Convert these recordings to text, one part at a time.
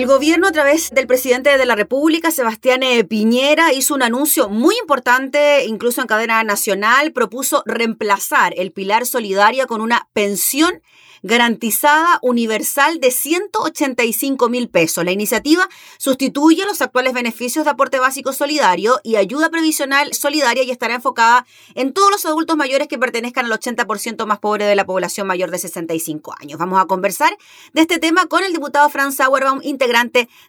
El gobierno a través del presidente de la República, Sebastián eh, Piñera, hizo un anuncio muy importante, incluso en cadena nacional, propuso reemplazar el pilar solidario con una pensión garantizada universal de 185 mil pesos. La iniciativa sustituye los actuales beneficios de aporte básico solidario y ayuda previsional solidaria y estará enfocada en todos los adultos mayores que pertenezcan al 80% más pobre de la población mayor de 65 años. Vamos a conversar de este tema con el diputado Franz Sauerbaum, integrante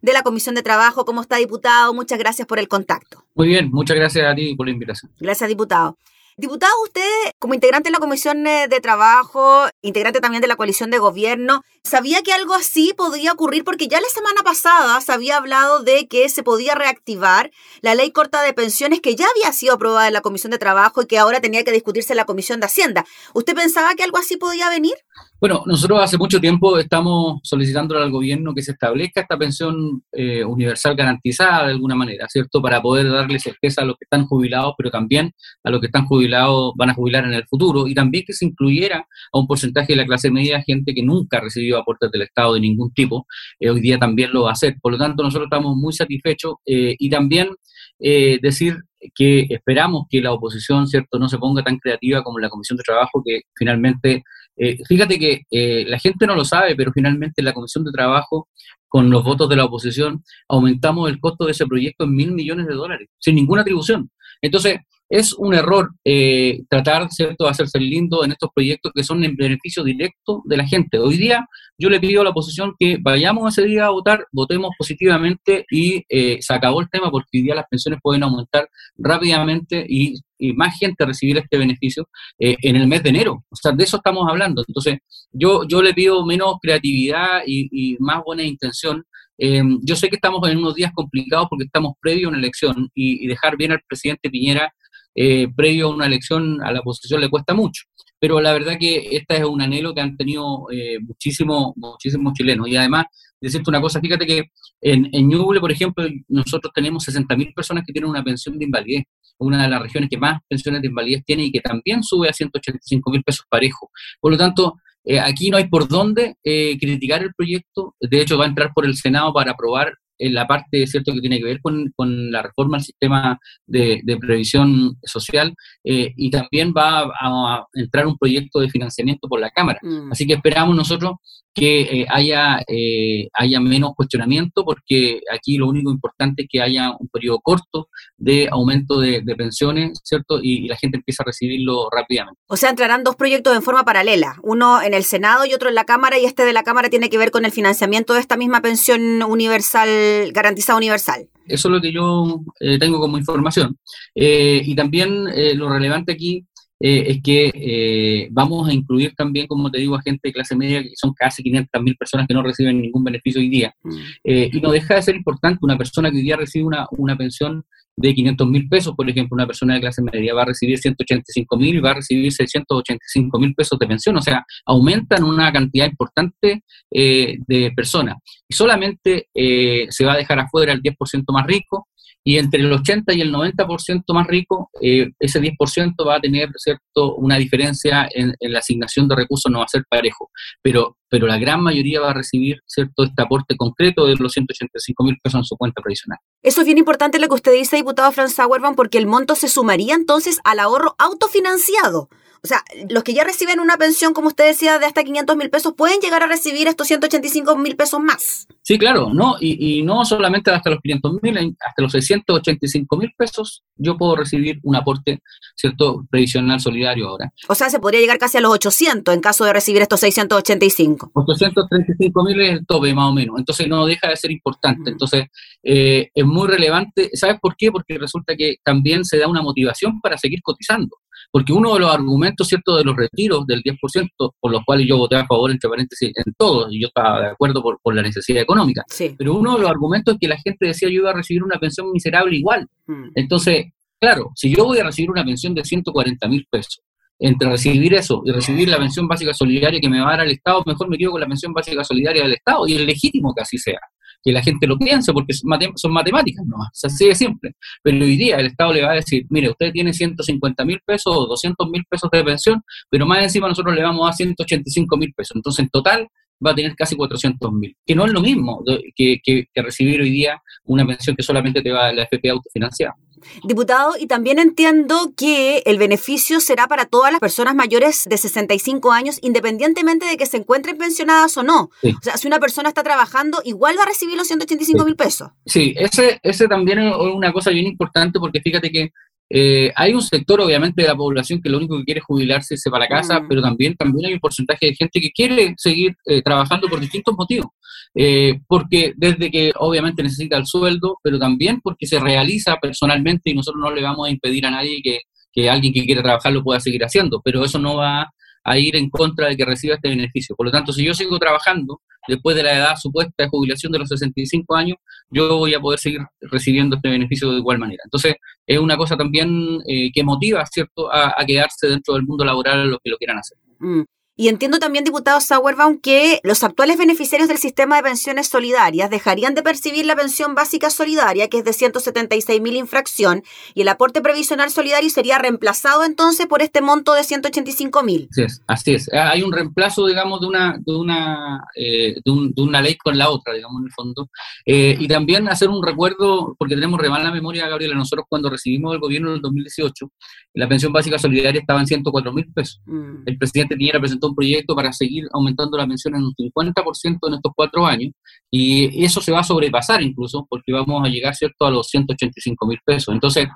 de la Comisión de Trabajo. ¿Cómo está, diputado? Muchas gracias por el contacto. Muy bien, muchas gracias a ti por la invitación. Gracias, diputado. Diputado, usted como integrante de la Comisión eh, de Trabajo, integrante también de la coalición de gobierno, ¿sabía que algo así podía ocurrir? Porque ya la semana pasada se había hablado de que se podía reactivar la ley corta de pensiones que ya había sido aprobada en la Comisión de Trabajo y que ahora tenía que discutirse en la Comisión de Hacienda. ¿Usted pensaba que algo así podía venir? Bueno, nosotros hace mucho tiempo estamos solicitando al gobierno que se establezca esta pensión eh, universal garantizada de alguna manera, ¿cierto? Para poder darle certeza a los que están jubilados, pero también a los que están jubilados van a jubilar en el futuro, y también que se incluyera a un porcentaje de la clase media, gente que nunca ha recibido aportes del Estado de ningún tipo, eh, hoy día también lo va a hacer. Por lo tanto, nosotros estamos muy satisfechos eh, y también decir que esperamos que la oposición, ¿cierto?, no se ponga tan creativa como la Comisión de Trabajo, que finalmente eh, fíjate que eh, la gente no lo sabe, pero finalmente la Comisión de Trabajo, con los votos de la oposición, aumentamos el costo de ese proyecto en mil millones de dólares, sin ninguna atribución. Entonces, es un error eh, tratar, ¿cierto?, de hacerse lindo en estos proyectos que son en beneficio directo de la gente. Hoy día yo le pido a la oposición que vayamos ese día a votar, votemos positivamente y eh, se acabó el tema porque hoy día las pensiones pueden aumentar rápidamente y, más gente recibir este beneficio eh, en el mes de enero. O sea, de eso estamos hablando. Entonces, yo, yo le pido menos creatividad y, más buena intención. yo sé que estamos en unos días complicados porque estamos previo a una elección y dejar bien al presidente Piñera eh, previo a una elección a la oposición le cuesta mucho. Pero la verdad que este es un anhelo que han tenido eh, muchísimos muchísimos chilenos. Y además, decirte una cosa, fíjate que en, en Ñuble, por ejemplo, nosotros tenemos 60.000 personas que tienen una pensión de invalidez, una de las regiones que más pensiones de invalidez tiene y que también sube a 185 mil pesos parejo. Por lo tanto, eh, aquí no hay por dónde criticar el proyecto. De hecho, va a entrar por el Senado para aprobar en la parte cierto que tiene que ver con, la reforma del sistema de, previsión social eh, y también va a, entrar un proyecto de financiamiento por la Cámara. Mm. Así que esperamos nosotros que eh, haya, eh, haya menos cuestionamiento porque aquí lo único importante es que haya un periodo corto de aumento de, pensiones, ¿cierto? Y, la gente empieza a recibirlo rápidamente. O sea, entrarán dos proyectos en forma paralela, uno en el Senado y otro en la Cámara y este de la Cámara tiene que ver con el financiamiento de esta misma pensión universal garantizada universal. Eso es lo que yo eh, tengo como información. Eh, y también eh, lo relevante aquí es que vamos a incluir también, como te digo, a gente de clase media, que son casi 500 mil personas que no reciben ningún beneficio hoy día. Mm. y no deja de ser importante una persona que hoy día recibe una, una pensión de 500 mil pesos, por ejemplo, una persona de clase media va a recibir 185 mil va a recibir 685 mil pesos de pensión, o sea, aumentan una cantidad importante eh, de personas. Y solamente eh, se va a dejar afuera el 10% más rico, y entre el 80 y el 90% más rico, eh, ese 10% va a tener cierto una diferencia en, la asignación de recursos, no va a ser parejo, pero, pero la gran mayoría va a recibir cierto este aporte concreto de los 185 mil pesos en su cuenta previsional. Eso es bien importante lo que usted dice, diputado Franz Sauerman, porque el monto se sumaría entonces al ahorro autofinanciado. O sea, los que ya reciben una pensión, como usted decía, de hasta 500 mil pesos, pueden llegar a recibir estos 185 mil pesos más. Sí, claro, no y, no solamente hasta los 500 mil, hasta los 685 mil pesos, yo puedo recibir un aporte, ¿cierto?, previsional solidario ahora. O sea, se podría llegar casi a los 800 en caso de recibir estos 685. 835 mil es el tope, más o menos. Entonces, no deja de ser importante. Entonces, eh, es muy relevante. ¿Sabes por qué? Porque resulta que también se da una motivación para seguir cotizando. Porque uno de los argumentos, ¿cierto?, de los retiros del 10%, por los cuales yo voté a favor, entre paréntesis, en todos, y yo estaba de acuerdo por, por la necesidad económica. Pero uno de los argumentos es que la gente decía yo iba a recibir una pensión miserable igual. Mm. Entonces, claro, si yo voy a recibir una pensión de 140 mil pesos, entre recibir eso y recibir la pensión básica solidaria que me va a dar el Estado, mejor me quedo con la pensión básica solidaria del Estado, y es legítimo que así sea. Que la gente lo piense, porque son matemáticas, no, es así de simple. Pero hoy día el Estado le va a decir, mire, usted tiene 150 mil pesos o 200 mil pesos de pensión, pero más encima nosotros le vamos a 185 mil pesos. Entonces, en total, va a tener casi 400 mil, que no es lo mismo que, que, recibir hoy día una pensión que solamente te va a la FP autofinanciada. Diputado, y también entiendo que el beneficio será para todas las personas mayores de 65 años, independientemente de que se encuentren pensionadas o no. O sea, si una persona está trabajando, igual va a recibir los 185 mil pesos. Sí, ese, ese también es una cosa bien importante porque fíjate que eh, hay un sector, obviamente, de la población que lo único que quiere es jubilarse y irse para casa, mm. pero también, también hay un porcentaje de gente que quiere seguir eh, trabajando por distintos motivos. Eh, porque desde que obviamente necesita el sueldo, pero también porque se realiza personalmente y nosotros no le vamos a impedir a nadie que, que alguien que quiere trabajar lo pueda seguir haciendo, pero eso no va a ir en contra de que reciba este beneficio. Por lo tanto, si yo sigo trabajando después de la edad supuesta de jubilación de los 65 años, yo voy a poder seguir recibiendo este beneficio de igual manera. Entonces, es una cosa también eh, que motiva, ¿cierto?, a, quedarse dentro del mundo laboral los que lo quieran hacer. Mm. Y entiendo también, diputado Sauerbaum, que los actuales beneficiarios del sistema de pensiones solidarias dejarían de percibir la pensión básica solidaria, que es de 176 mil infracción, y el aporte previsional solidario sería reemplazado entonces por este monto de 185 mil. Así es, así es. Ah, hay un reemplazo, digamos, de una, de una, eh, de, una ley con la otra, digamos, en el fondo. Eh, y también hacer un recuerdo, porque tenemos re la memoria, Gabriela, nosotros cuando recibimos el gobierno en el 2018, la pensión básica solidaria estaba en 104 mil pesos. Mm. El presidente Piñera presentó un proyecto para seguir aumentando la pensión en un 50% en estos cuatro años, y eso se va a sobrepasar incluso, porque vamos a llegar, ¿cierto?, a los 185 mil pesos. Entonces,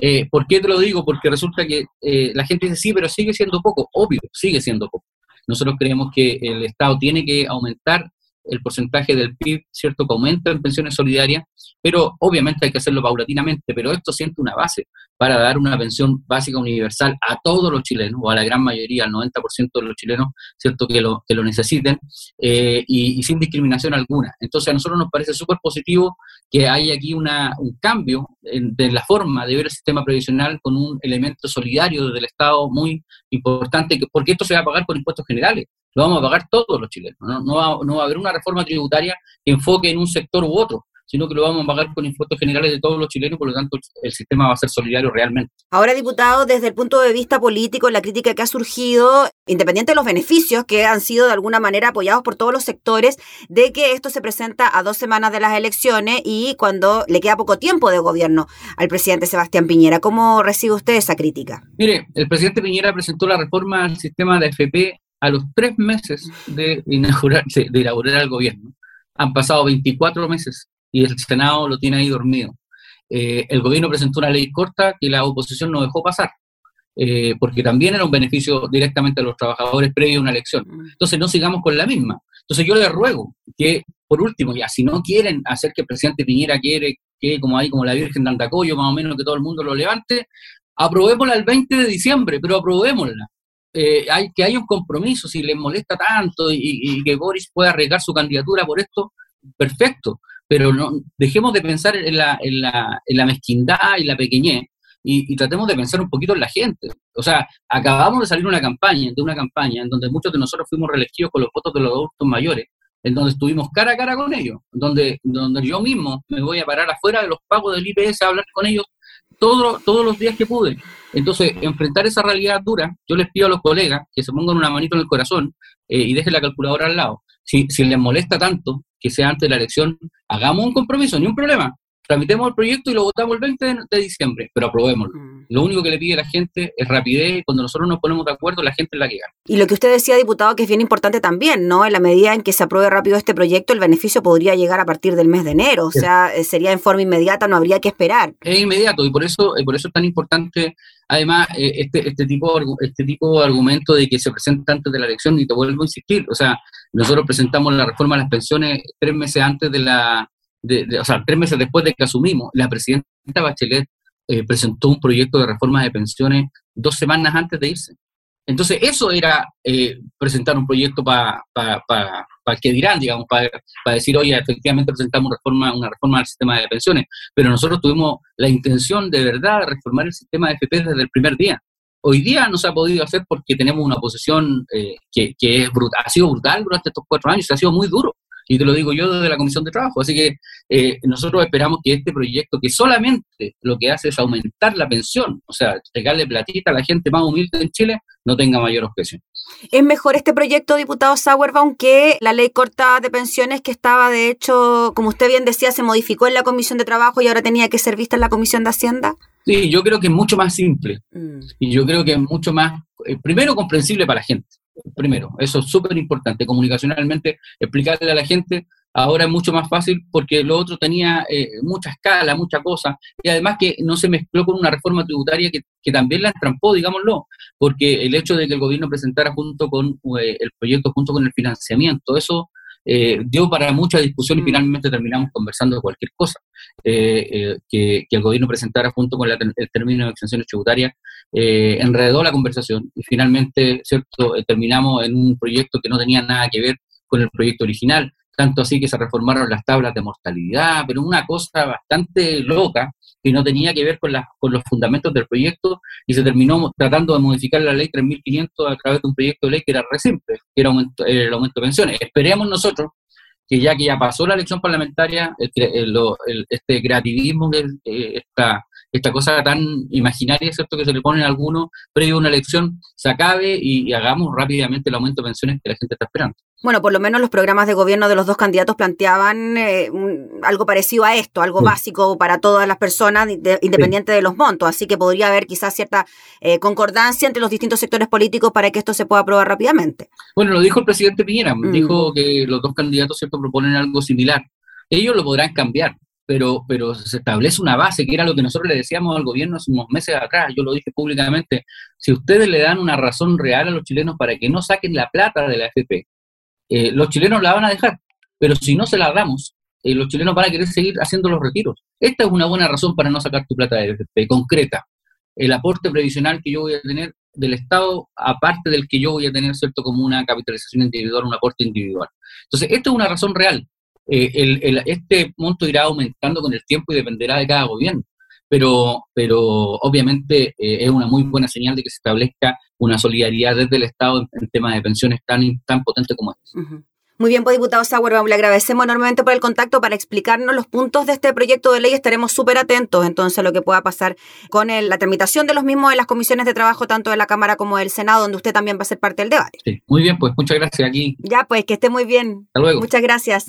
eh, ¿por qué te lo digo? Porque resulta que eh, la gente dice, sí, pero sigue siendo poco. Obvio, sigue siendo poco. Nosotros creemos que el Estado tiene que aumentar el porcentaje del PIB, ¿cierto?, que aumenta en pensiones solidarias, pero obviamente hay que hacerlo paulatinamente, pero esto siente una base para dar una pensión básica universal a todos los chilenos, o a la gran mayoría, al 90% de los chilenos, ¿cierto?, que lo, que lo necesiten, eh, y, sin discriminación alguna. Entonces a nosotros nos parece súper positivo que haya aquí una, un cambio en, de la forma de ver el sistema previsional con un elemento solidario del Estado muy importante, porque esto se va a pagar por impuestos generales lo vamos a pagar todos los chilenos. ¿no? No, va, no va a haber una reforma tributaria que enfoque en un sector u otro sino que lo vamos a pagar con impuestos generales de todos los chilenos, por lo tanto el sistema va a ser solidario realmente. Ahora, diputado, desde el punto de vista político, la crítica que ha surgido, independiente de los beneficios que han sido de alguna manera apoyados por todos los sectores, de que esto se presenta a dos semanas de las elecciones y cuando le queda poco tiempo de gobierno al presidente Sebastián Piñera. ¿Cómo recibe usted esa crítica? Mire, el presidente Piñera presentó la reforma al sistema de FP a los tres meses de inaugurar, de inaugurar el gobierno. Han pasado 24 meses y el Senado lo tiene ahí dormido. Eh, el gobierno presentó una ley corta que la oposición no dejó pasar, eh, porque también era un beneficio directamente a los trabajadores previo a una elección. Entonces no sigamos con la misma. Entonces yo les ruego que, por último, ya si no quieren hacer que el presidente Piñera quiere que, como ahí, como la Virgen de Andacoyo, más o menos que todo el mundo lo levante, aprobémosla el 20 de diciembre, pero aprobémosla. Eh, hay, que hay un compromiso, si les molesta tanto y, que Boris pueda arriesgar su candidatura por esto, perfecto, pero no dejemos de pensar en la, en la, en la mezquindad y la pequeñez y, tratemos de pensar un poquito en la gente. O sea, acabamos de salir una campaña, de una campaña en donde muchos de nosotros fuimos reelegidos con los votos de los adultos mayores, en donde estuvimos cara a cara con ellos, donde, donde yo mismo me voy a parar afuera de los pagos del IPS a hablar con ellos todos los días que pude. Entonces, enfrentar esa realidad dura, yo les pido a los colegas que se pongan una manito en el corazón eh, y dejen la calculadora al lado. Si, si les molesta tanto que sea antes de la elección, hagamos un compromiso, ni un problema tramitemos el proyecto y lo votamos el 20 de, diciembre, pero aprobémoslo. Mm. Lo único que le pide a la gente es rapidez y cuando nosotros nos ponemos de acuerdo, la gente es la que gana. Y lo que usted decía, diputado, que es bien importante también, ¿no? En la medida en que se apruebe rápido este proyecto, el beneficio podría llegar a partir del mes de enero, o sea, eh, sería en forma inmediata, no habría que esperar. Es inmediato y por eso, por eso es tan importante además eh, este, este, tipo, este tipo de argumento de que se presenta antes de la elección, y te vuelvo a insistir, o sea, nosotros presentamos la reforma de las pensiones tres meses antes de la, o sea, tres meses después de que asumimos, la presidenta Bachelet eh, presentó un proyecto de reforma de pensiones dos semanas antes de irse. Entonces, eso era eh, presentar un proyecto para pa, pa, que dirán, digamos, para decir, oye, efectivamente presentamos una reforma, una reforma del sistema de pensiones, pero nosotros tuvimos la intención de verdad de reformar el sistema de FP desde el primer día. Hoy día no se ha podido hacer porque tenemos una oposición eh, que, que es brutal, ha sido brutal durante estos cuatro años, ha sido muy duro Y te lo digo yo desde la Comisión de Trabajo. Así que eh, nosotros esperamos que este proyecto, que solamente lo que hace es aumentar la pensión, o sea, regalarle platita a la gente más humilde en Chile, no tenga mayor objeción. ¿Es mejor este proyecto, diputado Sauerbaum, que la ley corta de pensiones que estaba, de hecho, como usted bien decía, se modificó en la Comisión de Trabajo y ahora tenía que ser vista en la Comisión de Hacienda? Sí, yo creo que es mucho más simple mm. y yo creo que es mucho más, eh, primero, comprensible para la gente. Primero, eso es súper importante, comunicacionalmente, explicarle a la gente ahora es mucho más fácil porque lo otro tenía eh, mucha escala, mucha cosa, y además que no se mezcló con una reforma tributaria que, que, también la entrampó, digámoslo, porque el hecho de que el gobierno presentara junto con eh, el proyecto, junto con el financiamiento, eso eh, dio para mucha discusión y mm. finalmente terminamos conversando de cualquier cosa. que, que, el gobierno presentara junto con el término de exenciones tributarias enredó la conversación y finalmente, ¿cierto?, terminamos en un proyecto que no tenía nada que ver con el proyecto original tanto así que se reformaron las tablas de mortalidad, pero una cosa bastante loca que no tenía que ver con, con los fundamentos del proyecto y se terminó tratando de modificar la ley 3.500 a través de un proyecto de ley que era re simple, que era el aumento de pensiones. Esperemos nosotros que ya que ya pasó la elección parlamentaria, este creativismo, eh, esta, esta cosa tan imaginaria, ¿cierto?, que se le pone a algunos previo a una elección, se acabe y hagamos rápidamente el aumento de pensiones que la gente está esperando. Bueno, por lo menos los programas de gobierno de los dos candidatos planteaban eh, algo parecido a esto, algo básico para todas las personas, independiente de los montos. Así que podría haber quizás cierta eh, concordancia entre los distintos sectores políticos para que esto se pueda aprobar rápidamente. Bueno, lo dijo el presidente Piñera, mm. dijo que los dos candidatos cierto proponen algo similar. Ellos lo podrán cambiar, pero, pero se establece una base, que era lo que nosotros le decíamos al gobierno hace unos meses atrás, yo lo dije públicamente, si ustedes le dan una razón real a los chilenos para que no saquen la plata de la FP, eh, los chilenos la van a dejar, pero si no se la damos, eh, los chilenos van a querer seguir haciendo los retiros. Esta es una buena razón para no sacar tu plata de FP, concreta. El aporte previsional que yo voy a tener del Estado, aparte del que yo voy a tener, ¿cierto?, como una capitalización individual, un aporte individual. Entonces, esta es una razón real. Eh, este monto irá aumentando con el tiempo y dependerá de cada gobierno. Pero, pero obviamente es una muy buena señal de que se establezca una solidaridad desde el Estado en, temas de pensiones tan, tan potente como este. Muy bien, pues diputado Sauer, le agradecemos enormemente por el contacto para explicarnos los puntos de este proyecto de ley. Estaremos súper atentos entonces a lo que pueda pasar con la tramitación de los mismos en las comisiones de trabajo, tanto de la Cámara como del Senado, donde usted también va a ser parte del debate. Sí, muy bien, pues muchas gracias aquí. Ya, pues que esté muy bien. Hasta luego. Muchas gracias.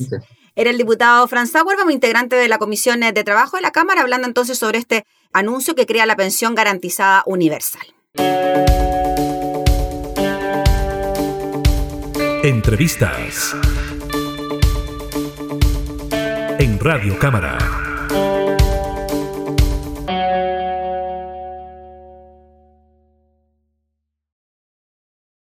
Era el diputado Franz Sauer, integrante de la Comisión de Trabajo de la Cámara, hablando entonces sobre este anuncio que crea la pensión garantizada universal. Entrevistas en Radio Cámara.